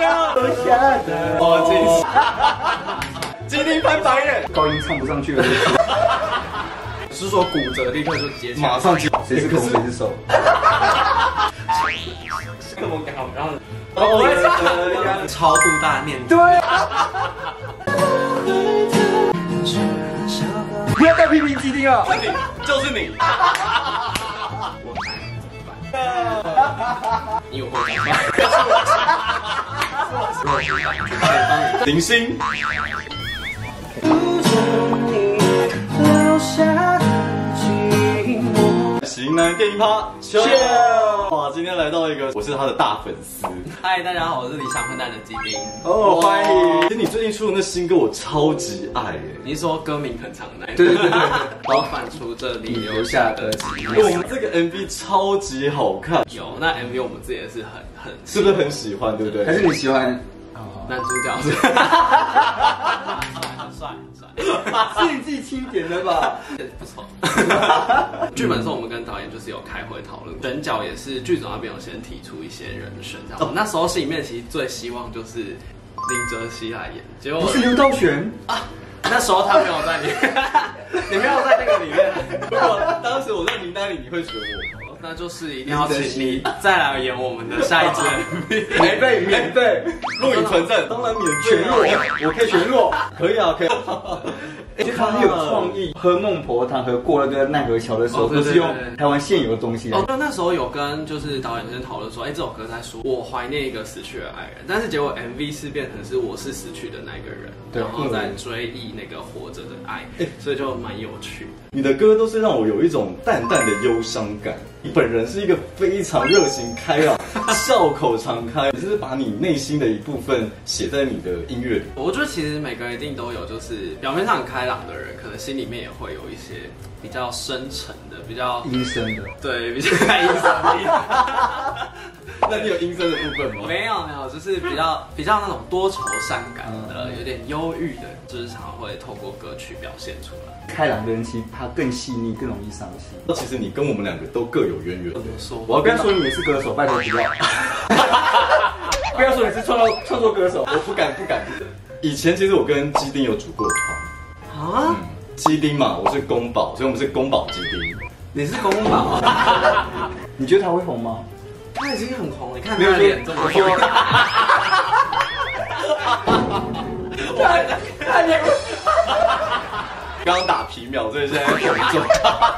留下的我今今天翻白眼，高音唱不上去了，是说骨折立刻就接起来，马上接，谁是攻谁是手？这么搞，然后我我会唱超度大念对，不要再批评基丁了。你就是？你，你有会讲吗？零星。型男电影趴，秀！哇，今天来到一个，我是他的大粉丝嗨，大家好，我是理想混蛋的基丁。哦，欢迎。其实你最近出的那新歌，我超级爱耶。你是说歌名很长的对对对对对，老 反出这里留留下下的的记忆。我们这个 MV 超级好看，有那 MV 我们自己也是很很是不是很喜欢？对不对？还是你喜欢？男主角帅很帅，是你 自己钦点的吧？不错。剧本是我们跟导演就是有开会讨论，选角也是剧组那边有先提出一些人选，这样。我那时候心里面其实最希望就是林哲熙来演，结果不是刘道玄，那时候他没有在里面，你没有在那个里面。如果当时我在名单里，你会选我？那就是一定要请你再来演我们的下一支 MV。免费免费，录影存证，当然免全费弱，我可以全弱。可以啊，可以。其实他很有创意，喝孟婆汤和过那个奈何桥的时候，都是用对台湾现有的东西哦，那那时候有跟就是导演先讨论说，哎、这首歌在说我怀念一个死去的爱人，但是结果 MV 是变成是我是死去的那个人，对然后在追忆那个活着的爱，所以就蛮有趣的。你的歌都是让我有一种淡淡的忧伤感。本人是一个非常热情开朗、笑口常开，你是把你内心的一部分写在你的音乐里。我觉得其实每个人一定都有，就是表面上很开朗的人，可能心里面也会有一些比较深沉的，比较阴森的。对比较开心的。那你有阴森的部分吗？没有没有，就是比较 比较那种多愁善感的，有点忧郁的，就是常会透过歌曲表现出来。开朗的人其实他更细腻，更容易伤心。那其实你跟我们两个都各有渊源怎。么说？我要跟他说你也是歌手，拜托不要。不要说你是创作创作歌手，我不敢，不敢。以前其实我跟基丁有组过团，啊？基丁嘛，我是宫保，所以我们是宫保鸡丁。你是公宝？你觉得他会红吗？他已经很红了，你看没有他的脸这么红。他脸 刚刚打皮秒，所以现在很重。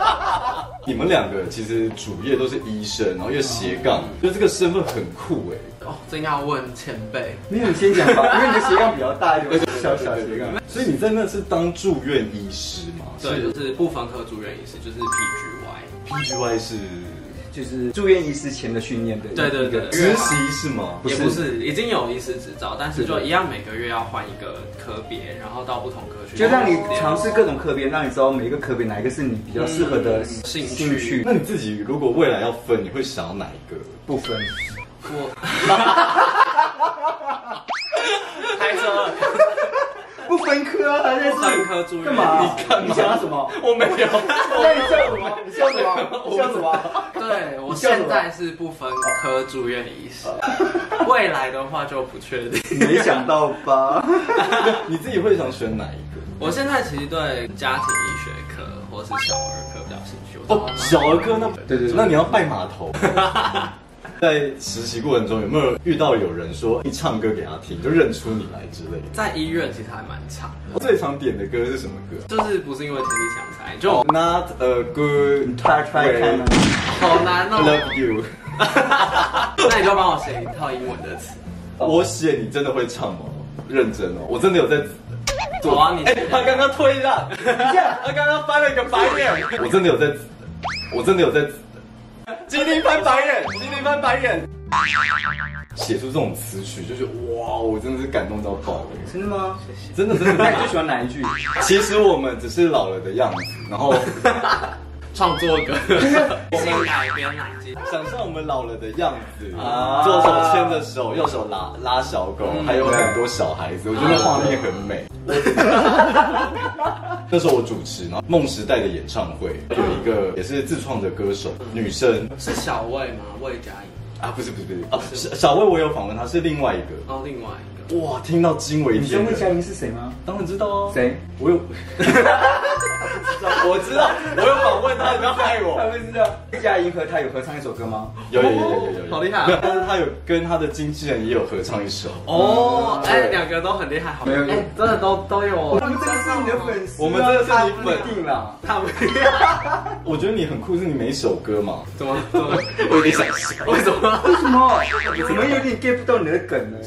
你们两个其实主业都是医生，然后又斜杠，就这个身份很酷哎。哦，这应该要问前辈。没有，你先讲吧，因为你的斜杠比较大一点，小小斜杠。所以你在那是当住院医师吗？对，就是不分科住院医师，就是 PGY。PGY 是就是住院医师前的训练的，对对对实习是吗？也不是，已经有医师执照，但是就一样每个月要换一个科别，然后到不同科去，就让你尝试各种科别，让你知道每一个科别哪一个是你比较适合的兴趣兴趣那你自己如果未来要分，你会想要哪一个？不分。我开车不分科啊，还是不分科住院干嘛？你干嘛你想要什么？我没有，那你笑什么？你笑什么？你笑什么？对我现在是不分科住院医师，未来的话就不确定。没想到吧？你自己会想选哪一个？我现在其实对家庭医学科或是小儿科比较兴趣。哦，小儿科那对对对那你要拜码头。在实习过程中，有没有遇到有人说一唱歌给他听，就认出你来之类的？在医院其实还蛮长的，最常点的歌是什么歌就是不是因为天气想猜，就哦，Not a good，try try 看啊。好难哦。love you。那你就帮我写一套英文的词。我写你真的会唱吗？认真哦，我真的有在。好啊你哎、他刚刚推让，他刚刚翻了一个白眼。我真的有在，我真的有在。今天翻白眼，今天翻白眼。写出这种词曲，就是哇，我真的是感动到爆了。真的吗？真的真的，那你最喜欢哪一句？其实我们只是老了的样子，然后 创作歌，我们改编？想象我们老了的样子，啊左手牵着手，右手拉拉小狗，还有很多小孩子，我觉得画面很美。那时候我主持，然后梦时代的演唱会有一个也是自创的歌手，女生，是小魏吗？魏佳莹。啊，不是不是不是啊，小小薇我有访问她，是另外一个。哦，另外一个。哇，听到惊为你知道魏佳天人。莹是谁吗？当然知道啊，谁？我有，我知道，我有访问他，你不要害我他我。会知道魏佳莹和他有合唱一首歌吗？有有有有有有，好厉害啊没有，但是他有跟他的经纪人也有合唱一首。哦，哎，对两个都很厉害，好没有哎真的都都有。我们真的是你的粉丝啊，我们真的是你粉定了。他们 我觉得你很酷，是你每一首歌嘛，怎么怎么？我有点想笑。为什么？为什么？怎么有点 get 不到你的梗呢？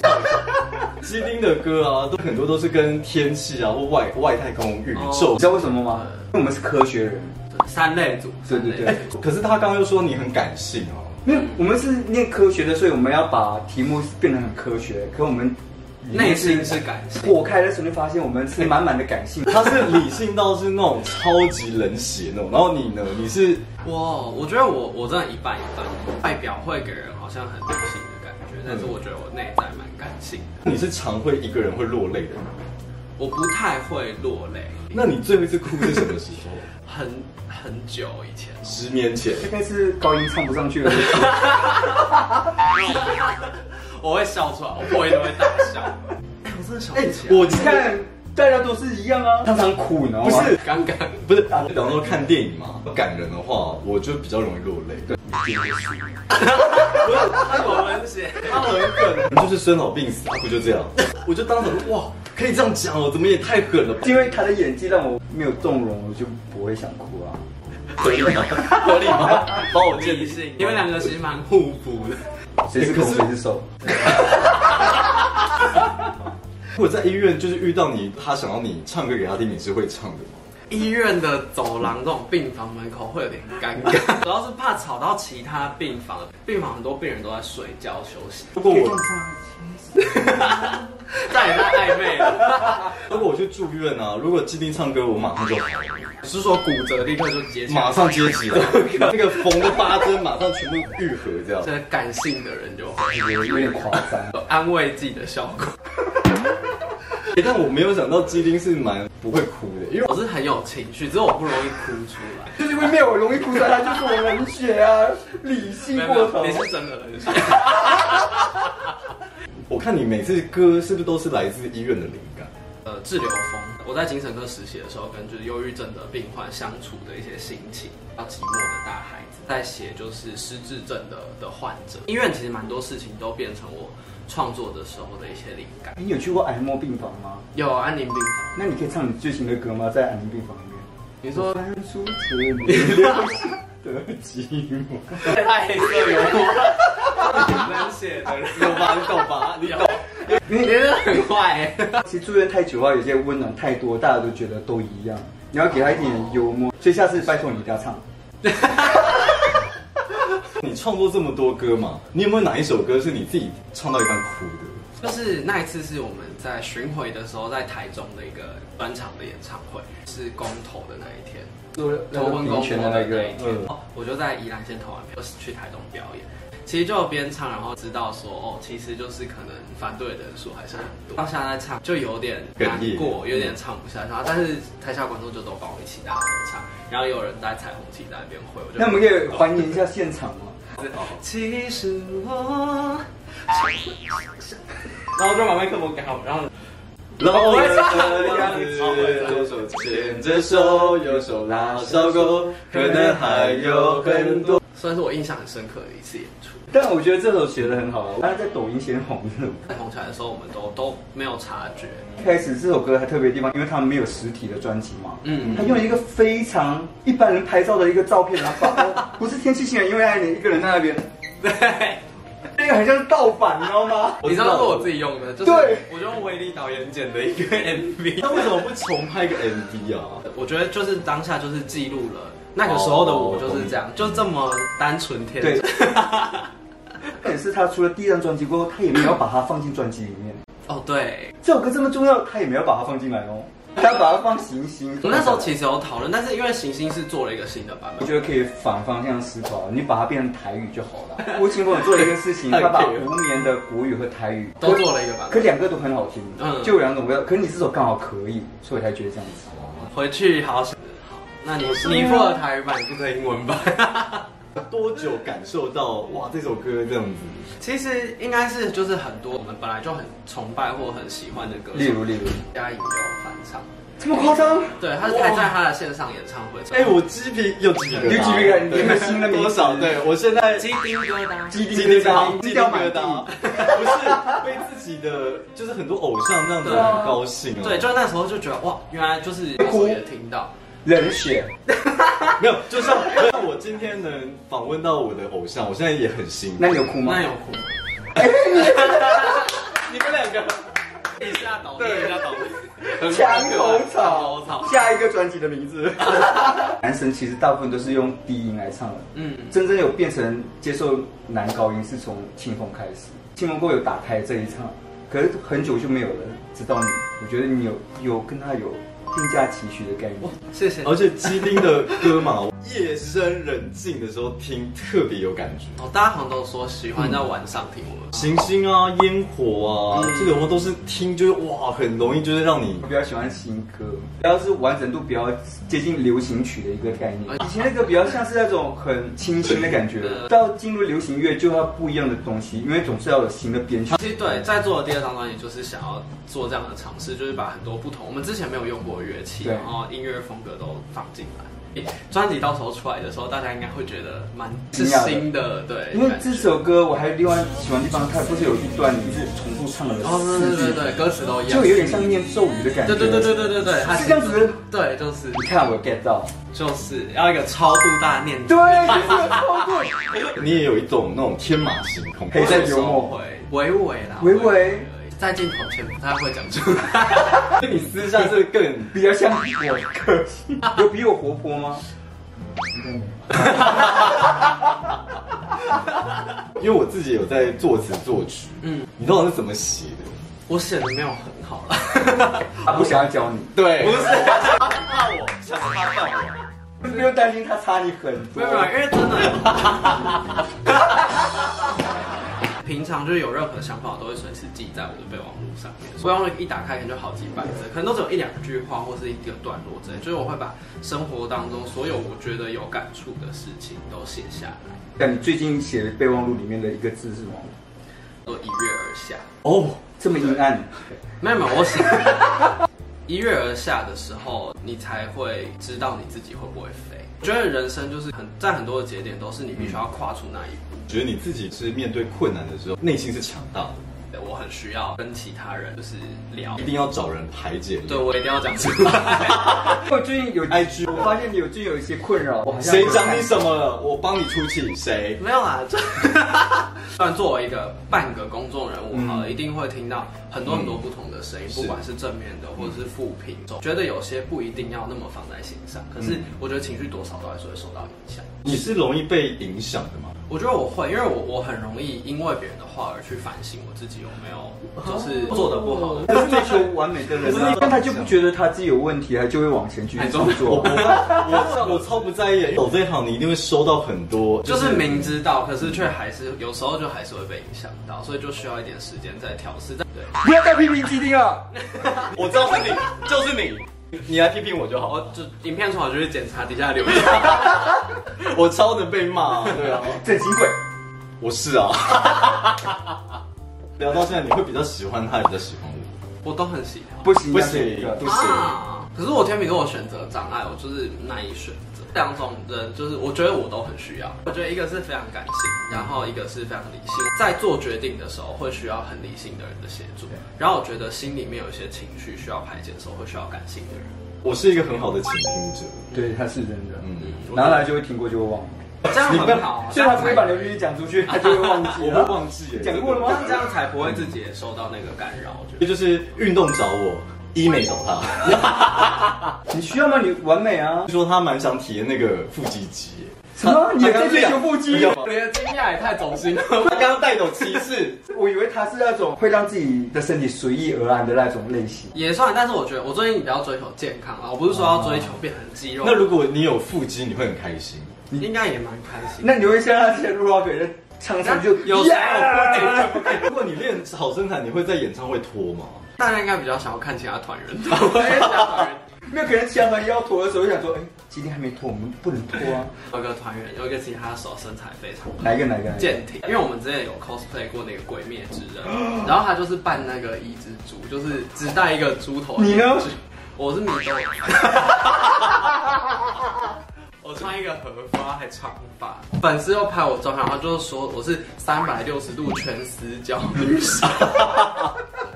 基丁的歌啊，都很多都是跟天气啊或外外太空宇宙你知道为什么吗？因为我们是科学人。三类组，对对对哎，可是他刚刚又说你很感性哦。没有，我们是念科学的，所以我们要把题目变得很科学。可我们内心是感性。破开的时候，就发现我们是满满的感性。他是理性到是那种超级冷血那种，然后你呢？你是哇，我觉得我我真的一半一半，外表会给人好像很理性但是我觉得我内在蛮感性的。你是常会一个人会落泪的人。我不太会落泪，那你最后一次哭是什么时候？很很久以前，十年前。大概是高音唱不上去了。我会笑出来，我破音都会大笑。哎，我真的想不起来，我你看，大家都是一样啊，常常哭，你知道吗？不是刚刚不是，比方说看电影嘛，感人的话，我就比较容易落泪。对，他有文写，他很狠，就是生老病死，啊，不就这样？我就当时哇，可以这样讲哦，怎么也太狠了吧？因为他的演技让我没有动容，我就不会想哭啊。合理吗？合理吗？帮我建议。理性，你们两个其实蛮互补的。谁是攻谁是受？如果在医院就是遇到你，他想要你唱歌给他听，你是会唱的吗？医院的走廊这种病房门口会有点尴尬，主要是怕吵到其他病房。病房很多病人都在睡觉休息，如果我 在也太暧昧了。如果我去住院啊，如果基丁唱歌，我马上就好了，是说骨折立刻就接起，马上接起来，那个缝的八针马上全部愈合，这样。这感性的人就会有点夸张。有安慰剂的效果。欸 但我没有想到基丁是蛮不会哭的，因为我是很有情绪，只是我不容易哭出来。就是因为没有容易哭出来，他就是我冷血啊，理性过头。你是真的冷血。我看你每次歌是不是都是来自医院的灵感？呃，治疗风。我在精神科实习的时候，跟就是忧郁症的病患相处的一些心情，要寂寞的大孩子，在写就是失智症的的患者。医院其实蛮多事情都变成我创作的时候的一些灵感。你有去过癌末病房吗？有安宁病房，那你可以唱你最新的歌吗？在安宁病房里面。你说翻出这里流行的寂寞。太黑色幽默，冷血的人有吧？你懂吧？你懂。你真的很坏欸。其实住院太久的话，有些温暖太多，大家都觉得都一样。你要给他一点幽默，所以下次拜托你一定要唱。你创作这么多歌嘛，你有没有哪一首歌是你自己唱到一半哭的？就是那一次是我们在巡回的时候，在台中的一个专场的演唱会，是公投的那一天，投婚公投权的那个一，天我就在宜兰县投完票，去台东表演。其实就边唱，然后知道说，哦，其实就是可能反对的人数还是很多。当下在唱，就有点难过，有点唱不下去。然后，但是台下观众就都帮我一起大合唱，然后有人在彩虹旗在那边挥，我就那我们可以还原一下现场吗？其实我，然后就把麦克风给他们，然后老人的样子，左手牵着手，右手拉小狗，可能还有很多。算是我印象很深刻的一次演出。但我觉得这首写的很好啊，他在抖音先红的。在红起来的时候，我们都都没有察觉。开始这首歌还特别地方，因为他们没有实体的专辑嘛，嗯他用一个非常一般人拍照的一个照片，然后发，不是天气情人，因为爱你一个人在那边，对，那个很像是盗版，你知道吗？你知道是我自己用的，就是对我就用威力导演剪的一个 MV。那为什么不重拍一个 MV 啊？我觉得就是当下就是记录了那个时候的我就是这样，就这么单纯天对真。，但是他出了第一张专辑过后，他也没有把它放进专辑里面。哦，对，这首歌这么重要，他也没有把它放进来哦，他要把它放行星。我那时候其实有讨论，但是因为行星是做了一个新的版本，我觉得可以反方向思考，你把它变成台语就好了。吴青峰有做了一个事情，他把 无眠的国语和台语都做了一个版本。可两个都很好听，嗯就有两种味道。可是你这首刚好可以，所以我才觉得这样子。回去好好想。好，那你你负责台语版，你负责英文版。多久感受到哇这首歌这样子？其实应该是就是很多我们本来就很崇拜或很喜欢的歌手，例如例如，嘉颖有翻唱，这么夸张？对，他是还在他的线上演唱会。哎，我鸡皮又鸡皮疙瘩，有鸡皮疙瘩，你有新的多少？对我现在鸡丁疙瘩，鸡丁疙瘩，鸡丁疙瘩，不是被自己的，就是很多偶像这样子很高兴哦。对，就那时候就觉得哇，原来就是我也听到。冷血，没有，就像我今天能访问到我的偶像，我现在也很兴奋。那有哭吗？那有哭。你们两个一下倒，对，一下倒，墙头草。下一个专辑的名字。男神其实大部分都是用低音来唱的，嗯，真正有变成接受男高音是从清风开始，清风哥有打开这一场，可是很久就没有了，直到你，我觉得你有有跟他有。更加期许的概念，谢谢。而且基丁的歌嘛，夜深人静的时候听特别有感觉。哦，大家好像都说喜欢在晚上听我们行星啊、烟火啊，这种话都是听就是哇，很容易就是让你比较喜欢新歌，主要是完整度比较接近流行曲的一个概念。以前那个比较像是那种很清新的感觉，到进入流行乐就要不一样的东西，因为总是要有新的编曲。其实对，在做的第二张专辑就是想要做这样的尝试，就是把很多不同我们之前没有用过。乐器，然后音乐风格都放进来。专辑到时候出来的时候，大家应该会觉得蛮是新的，对。因为这首歌我还有另外喜欢地方，它不是有一段你是重复唱的，哦，对对对，歌词都一样，就有点像念咒语的感觉。对对对对对对对，是这样子。对，就是。你看我 get 到，就是要一个超度大念。对，超度。你也有一种那种天马行空，黑色幽默，娓娓啦，娓娓。在镜头前不太会讲出来，你私下是更比较像我个性，有比我活泼吗？因为我自己有在作词作曲，嗯，你通常是怎么写的？我写的没有很好。了，他不想要教你，对，不是。他怕我，想他怕我，不用担心他差你很多，没有，因为真的。平常就是有任何想法，都会随时记在我的备忘录上面。备忘录一打开，可能就好几百字，可能都只有一两句话或是一个段落之类。就是我会把生活当中所有我觉得有感触的事情都写下来。那你最近写的备忘录里面的一个字是什么？都一跃而下。哦，这么阴暗。没有没有，我写 一跃而下的时候，你才会知道你自己会不会飞。我觉得人生就是很在很多的节点，都是你必须要跨出那一步。觉得你自己是面对困难的时候，内心是强大的。我很需要跟其他人就是聊，一定要找人排解。对我一定要讲出来。我最近有 IG，我发现你有最近有一些困扰。谁讲你什么了？我帮你出气。谁？没有啊。虽然作为一个半个公众人物，好了，一定会听到很多很多不同的声音，不管是正面的或者是负评，觉得有些不一定要那么放在心上。可是我觉得情绪多少都还是会受到影响。你是容易被影响的吗？我觉得我会，因为我我很容易因为别人的话而去反省我自己有没有就是做的不好。是追求完美的人，但他就不觉得他自己有问题，他就会往前去做。我我我超不在意，走这一行你一定会收到很多，就是明知道，可是却还是有时候就还是会被影响到，所以就需要一点时间再调试。对，不要再批评基丁了，我知道是你，就是你。你来批评我就好，就影片出好就去检查底下留言。我超能被骂，对啊，真心鬼，我是啊。聊到现在，你会比较喜欢他，比较喜欢我？我都很喜欢，不行不行不行。可是我天秤跟我选择障碍，我就是难以选。两种人就是，我觉得我都很需要。我觉得一个是非常感性，然后一个是非常理性。在做决定的时候，会需要很理性的人的协助。然后我觉得心里面有一些情绪需要排解的时候，会需要感性的人。我是一个很好的倾听者，对，他是真的。嗯，拿来就会听过就会忘。这样很好，所以他不会把刘玉讲出去，他就会忘记。我会忘记，讲过了吗？这样才不会自己也受到那个干扰。这就是运动找我。医美找他，你需要吗？你完美啊！说他蛮想体验那个腹肌肌，什么？你在追求腹肌？你的惊讶也太走心了。他刚刚带走歧视，我以为他是那种会让自己的身体随意而安的那种类型。也算，但是我觉得我最近比较追求健康啊，我不是说要追求变成肌肉。那如果你有腹肌，你会很开心？你应该也蛮开心。那你会像那些人唱唱就有？如果你练好身材，你会在演唱会脱吗？大家应该比较想要看其他团员，没有可能其他团要脱的时候，就想说，哎，今天还没脱，我们不能脱啊。有个团员，有一个其他手身材非常哪一个哪一个健体，因为我们之前有 cosplay 过那个鬼灭之刃，然后他就是扮那个一只猪，就是只带一个猪头。你呢？我是米豆。我穿一个荷花还长发，粉丝又拍我照片，然后就是说我是三百六十度全死角女生。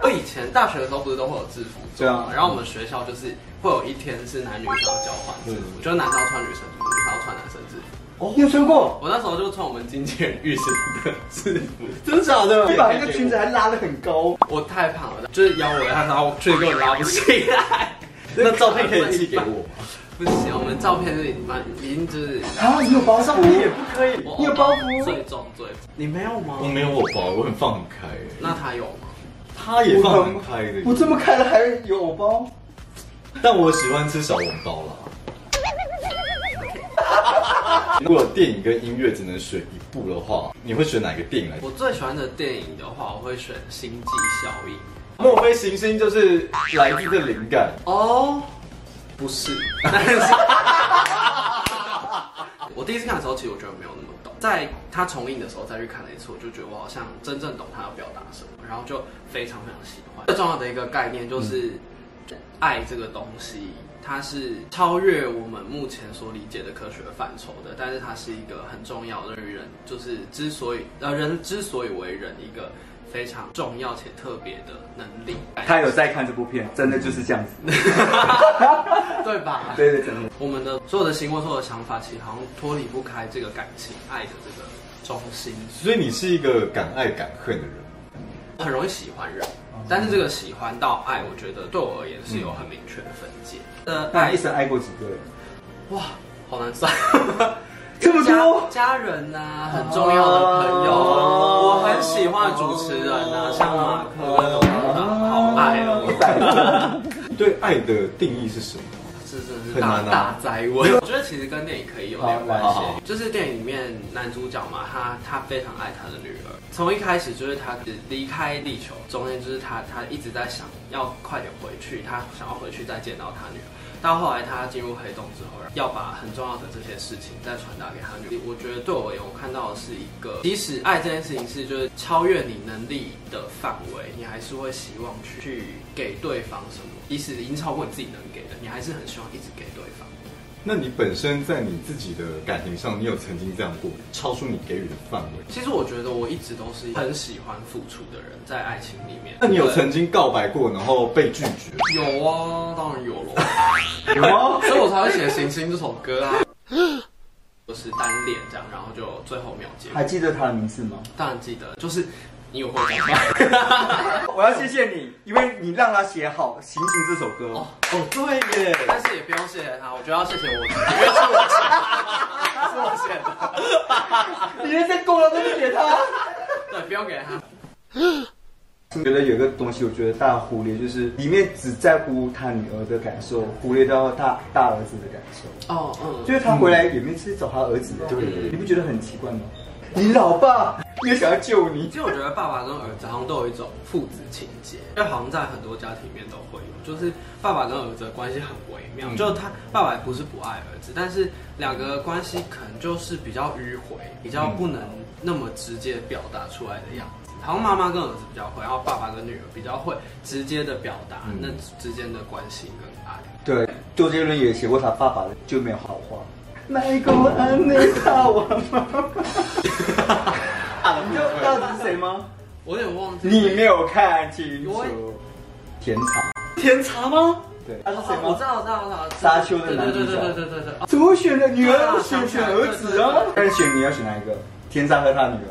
我以前大学的时候不是都会有制服对啊，然后我们学校就是会有一天是男女生交换制服，就是男生要穿女生制服，女生要穿男生制服。哦，你有穿过？我那时候就穿我们经纪人浴室的制服，真的假的？你把那个裙子还拉得很高，我太胖了，就是腰围太高，裙子根本拉不起来。那照片可以寄给我吗？不行，我们照片是蛮已经就是啊，你有包照片也不可以，你有包袱最重最，你没有吗？我没有我包，我很放很开。那他有吗？他也放很开的，我这么开了还有偶包，但我喜欢吃小笼包啦。如果电影跟音乐只能选一部的话，你会选哪个电影来？我最喜欢的电影的话，我会选《星际效应》。莫非行星就是来自这灵感？哦。不是，但是，我第一次看的时候，其实我觉得没有那么懂。在他重映的时候再去看了一次，我就觉得我好像真正懂他要表达什么，然后就非常非常喜欢。最重要的一个概念就是，爱这个东西，它是超越我们目前所理解的科学范畴的，但是它是一个很重要的人，就是之所以呃人之所以为人一个。非常重要且特别的能力。他有在看这部片，真的就是这样子，对吧？对对，真的。我们的所有的行为、所有的想法，其实好像脱离不开这个感情、爱的这个中心。所以你是一个敢爱敢恨的人，很容易喜欢人，但是这个喜欢到爱，我觉得对我而言是有很明确的分界。呃，那一生爱过几个人？哇，好难算。这么多家人呐，很重要的朋友，我主持人啊，像马克那种，好爱哦。对爱的定义是什么？是真的是大大灾问。我觉得其实跟电影可以有点关系，就是电影里面男主角嘛，他他非常爱他的女儿，从一开始就是他离开地球，中间就是他他一直在想要快点回去，他想要回去再见到他女儿。到后来，他进入黑洞之后，要把很重要的这些事情再传达给他女。我觉得对我而言，我看到的是一个，即使爱这件事情是就是超越你能力的范围，你还是会希望去给对方什么。即使已经超过你自己能给的，你还是很希望一直给对方。那你本身在你自己的感情上，你有曾经这样过，超出你给予的范围？其实我觉得我一直都是很喜欢付出的人，在爱情里面。那你有曾经告白过，然后被拒绝？有啊，当然有了。有啊，所以我才会写《行星》这首歌啊。就是单恋这样，然后就最后没有结。还记得他的名字吗？当然记得，就是。你有会讲吗？我要谢谢你，因为你让他写好《行行》这首歌。哦哦，对耶！但是也不用谢谢他，我觉得要谢谢我，因为是我写，是我写的。你人生够了，都不给他。对，不用给他。我觉得有个东西，我觉得大家忽略，就是里面只在乎他女儿的感受，忽略到大大儿子的感受。哦嗯，就是他回来也没去找他儿子，对，你不觉得很奇怪吗？你老爸也想要救你。其实我觉得爸爸跟儿子好像都有一种父子情节，就好像在很多家庭里面都会有，就是爸爸跟儿子的关系很微妙。就他爸爸不是不爱儿子，但是两个关系可能就是比较迂回，比较不能那么直接表达出来的样子。好像妈妈跟儿子比较会，然后爸爸跟女儿比较会直接的表达那之间的关系跟爱。对，周杰伦也写过他爸爸的就没有好话。卖过安内大王吗？你知道到底是谁吗？我有点忘记。你没有看清楚。甜茶。甜茶吗？对。他是谁吗？我知道，我知道，我知道。沙丘的男主角。对对对对对对。怎么选的女儿？选选儿子啊？但是选你要选哪一个？天沙和他女儿。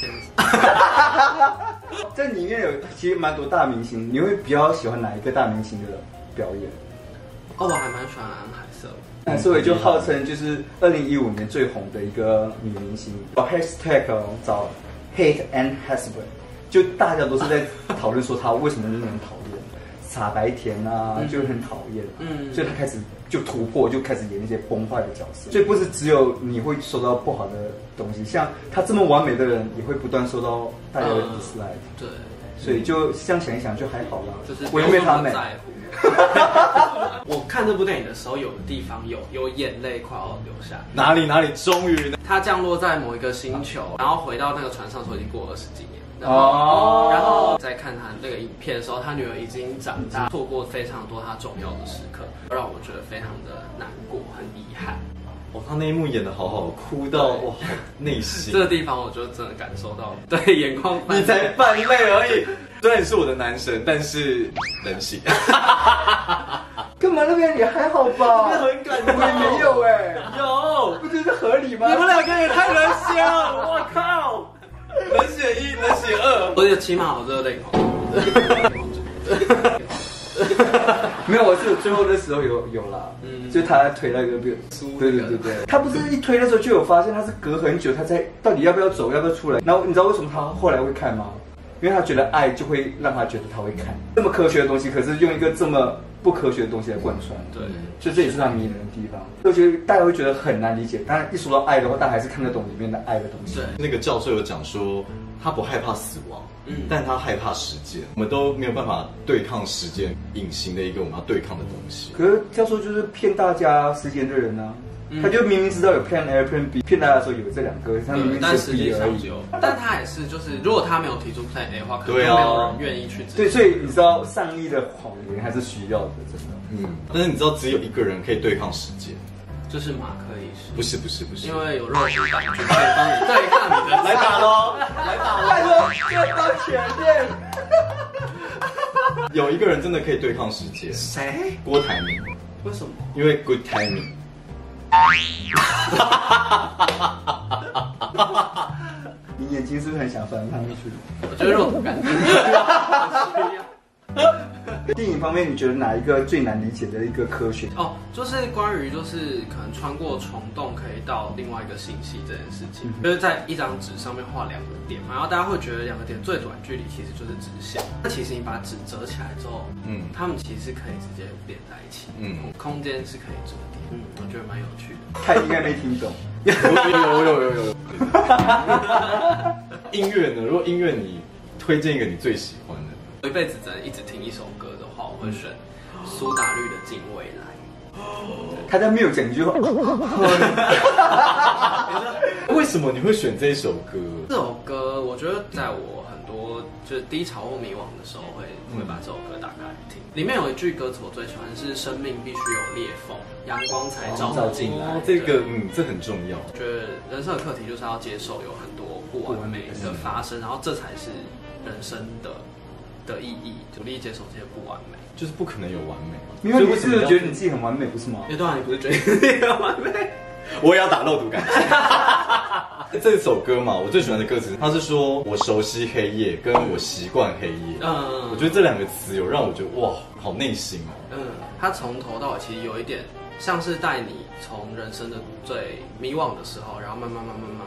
天沙。这里面有其实蛮多大明星，你会比较喜欢哪一个大明星的表演？哦，我还蛮喜欢安海瑟。那所以就号称就是二零一五年最红的一个女明星。#hashtag 找 hate and husband，就大家都是在讨论说她为什么那么讨厌，傻白甜啊，就很讨厌。嗯，所以她开始就突破，就开始演那些崩坏的角色。所以不是只有你会收到不好的东西，像她这么完美的人，也会不断受到大家的 dislike。对。所以就这样想一想就还好啦。就是我没他们在乎。我看这部电影的时候，有的地方有有眼泪快要流下。哪里哪里？终于，他降落在某一个星球，然后回到那个船上的时候，已经过二十几年。哦。然后再看他那个影片的时候，他女儿已经长大，错过非常多他重要的时刻，让我觉得非常的难过，很遗憾。哦，他那一幕演的好好，哭到哇内心。这个地方我就真的感受到，对 眼眶，你才半泪而已。虽然你是我的男神，但是冷血。干嘛那边也还好吧？很感动。没有哎，有，不觉得合理吗？你们两个也太冷血了，我靠！冷血一，冷血二，我有起码我热泪最后的时候有有啦，嗯，就他推那个。对对对。对，他不是一推的时候就有发现，他是隔很久，他才到底要不要走，要不要出来？然后你知道为什么他后来会看吗？因为他觉得爱就会让他觉得他会看。这么科学的东西，可是用一个这么不科学的东西来贯穿，对，所以这也是他迷人的地方。我觉得大家会觉得很难理解，但一说到爱的话，大家还是看得懂里面的爱的东西。对，那个教授有讲说，他不害怕死亡，嗯，但他害怕时间。我们都没有办法对抗时间，隐形的一个我们要对抗的东西。可是教授就是骗大家时间的人呢。他就明明知道有 plan A plan B，骗大家说有这两个，他明明是 B 而已。但他也是，就是如果他没有提出 plan A 的话，可能没有人愿意去。对，所以你知道善意的谎言还是需要的，真的。嗯。但是你知道只有一个人可以对抗时间，就是马克医师。不是不是不是，因为有肉体党去帮你对抗你的。来打喽！来打喽！拜托，要当前面。有一个人真的可以对抗世界。谁？郭台铭。为什么？因为 good timing。你眼睛是不是很想翻上去？我觉得肉感觉。电影方面，你觉得哪一个最难理解的一个科学？哦，就是关于就是可能穿过虫洞可以到另外一个星系这件事情，就是在一张纸上面画两个点嘛，然后大家会觉得两个点最短距离其实就是直线。那其实你把纸折起来之后，嗯，它们其实是可以直接连在一起，嗯，空间是可以折叠，嗯，我觉得蛮有趣的。他应该没听懂。有有有有有。音乐呢？如果音乐你推荐一个你最喜欢的？我一辈子只能一直听一首歌的话，我会选苏打绿的《近未来》。他家没有讲一句话。为什么你会选这一首歌？这首歌，我觉得在我很多就是低潮或迷惘的时候，会会把这首歌打开来听。里面有一句歌词我最喜欢是“生命必须有裂缝，阳光才照进来”。这个嗯，这很重要。觉得人生的课题就是要接受有很多不完美的发生，然后这才是人生的。的意义，努力接受这些不完美，就是不可能有完美。因为你是觉得你自己很完美，不是吗？那段你不是觉得自己很完美？我也要打漏毒感。这首歌嘛，我最喜欢的歌词，它是说我熟悉黑夜，跟我习惯黑夜。嗯，我觉得这两个词有让我觉得哇，好内心哦。嗯，它从头到尾其实有一点像是带你从人生的最迷惘的时候，然后慢慢慢慢慢。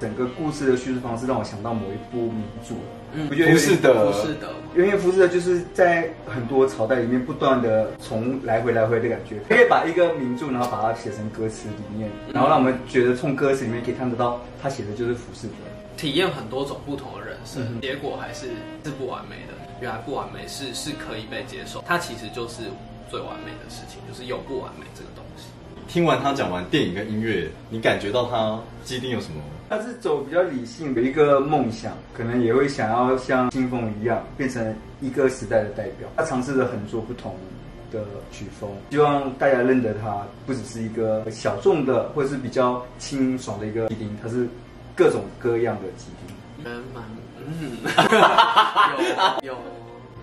整个故事的叙述方式让我想到某一部名著。嗯，浮士德，浮士德，因为浮士德就是在很多朝代里面不断的从来回来回的感觉，可以把一个名著，然后把它写成歌词里面，然后让我们觉得从歌词里面可以看得到他写的就是浮士德，体验很多种不同的人生，结果还是是不完美的。原来不完美是是可以被接受，它其实就是最完美的事情，就是有不完美这个东西。听完他讲完电影跟音乐，你感觉到他基丁有什么？他是走比较理性的一个梦想，可能也会想要像清风一样变成一个时代的代表。他尝试了很多不同的曲风，希望大家认得他不只是一个小众的或者是比较清爽的一个基丁，他是各种各样的基丁。嗯，嗯，有有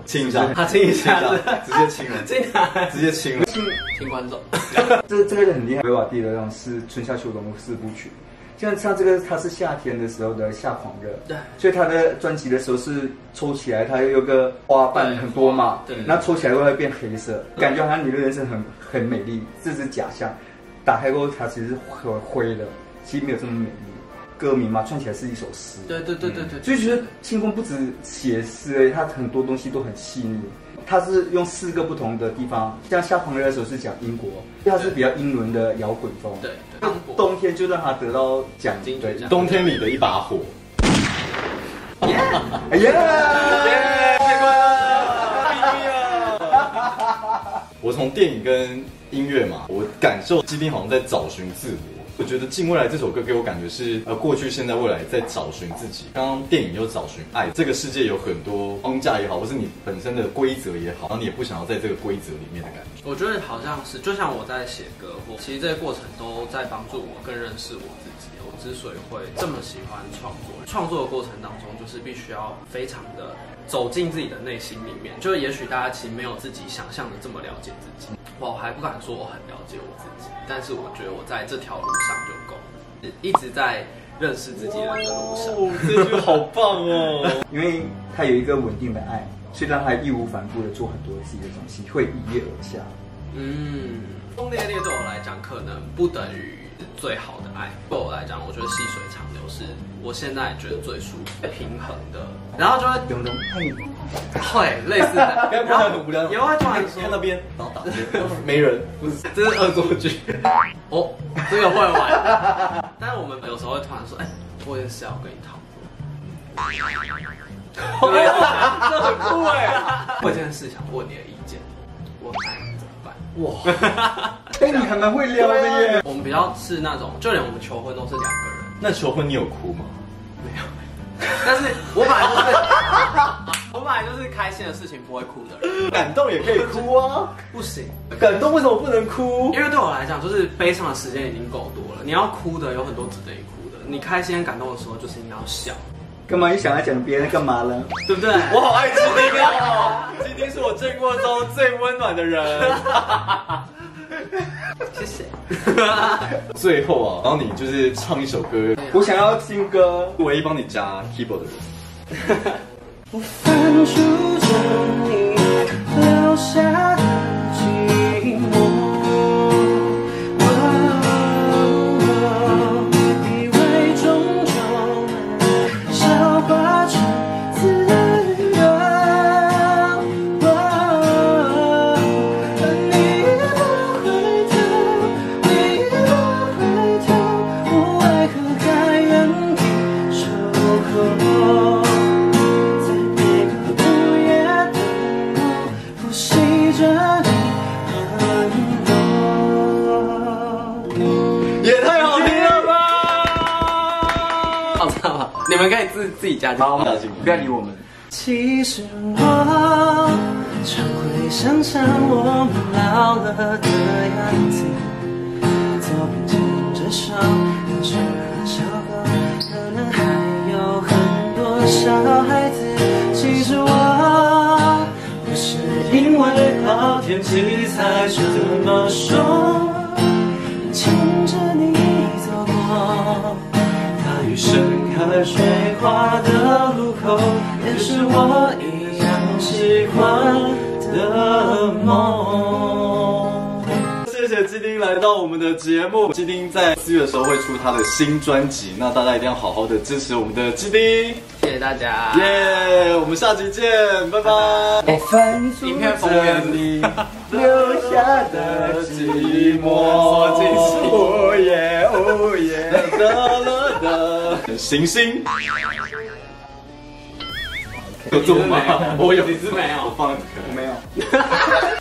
亲一下，他亲一下，直接亲了，亲直接亲了，亲亲观众。这 这个很厉害，维瓦蒂的那种是春夏秋冬四部曲。像像这个，它是夏天的时候的夏狂热，对，所以它的专辑的时候是抽起来，它有个花瓣很多嘛，对，那抽起来会变黑色，感觉好像你的人生很很美丽，这是假象。打开过后，它其实是很灰的，其实没有这么美丽。歌名嘛，串起来是一首诗，对对对对对，所以觉得清风不止写诗，它很多东西都很细腻。他是用四个不同的地方，像夏狂热的时候是讲英国，他是比较英伦的摇滚风。对，对冬天就让他得到奖金。对，冬天里的一把火。耶！哎呀！太快乐！我从电影跟音乐嘛，我感受基丁好像在找寻自我。我觉得《进未来》这首歌给我感觉是，呃，过去、现在、未来在找寻自己。刚刚电影又找寻爱，这个世界有很多框架也好，或是你本身的规则也好，然后你也不想要在这个规则里面的感觉。我觉得好像是，就像我在写歌，或其实这些过程都在帮助我更认识我自己。我之所以会这么喜欢创作，创作的过程当中，就是必须要非常的走进自己的内心里面。就是也许大家其实没有自己想象的这么了解自己。我还不敢说我很了解我自己，但是我觉得我在这条路上就够了，一直在认识自己的路上。这句好棒哦！因为他有一个稳定的爱，所以让他义无反顾的做很多自己的东西，会一跃而下。嗯，轰轰烈烈对我来讲可能不等于最好的爱，对我来讲，我觉得细水长流是我现在觉得最舒服、平衡的。然后就会永永爱你，会类似的，然后很无聊，有啊突然说看那边，然后打没人，不是，这是恶作剧。哦，这个会玩，但是我们有时候会突然说，哎，我有事要跟你讨论。这很酷哎！我有件事想问你的意见，我爱你？哇，哎，你还蛮会撩的耶。我们比较是那种，就连我们求婚都是两个人。那求婚你有哭吗？没有。但是我本来就是，我本来就是开心的事情不会哭的人，感动也可以哭啊，不行，感动为什么不能哭？因为对我来讲，就是悲伤的时间已经够多了，你要哭的有很多值得你哭的，你开心感动的时候就是你要笑。干嘛？你想要讲别人干嘛了？对不对？我好爱基丁啊！今天是我见过中最温暖的人。谢谢。最后啊，然后你就是唱一首歌。我想要听歌，唯一帮你加 keyboard 的人。我翻出不要理我们。其实我常会想象我们老了的样子，左边牵着手，右手和小狗，可能还有很多小孩子。其实我不是因为好天气才这么说，声。开水花的路口，也是我一样喜欢的梦。谢谢基丁来到我们的节目。基丁在四月的时候会出他的新专辑，那大家一定要好好的支持我们的基丁。谢谢大家，耶！我们下期见，拜拜。我翻出你留下的寂寞，哦耶哦耶，哒啦哒，行星。有做吗？我有，你是没有，我放，我没有。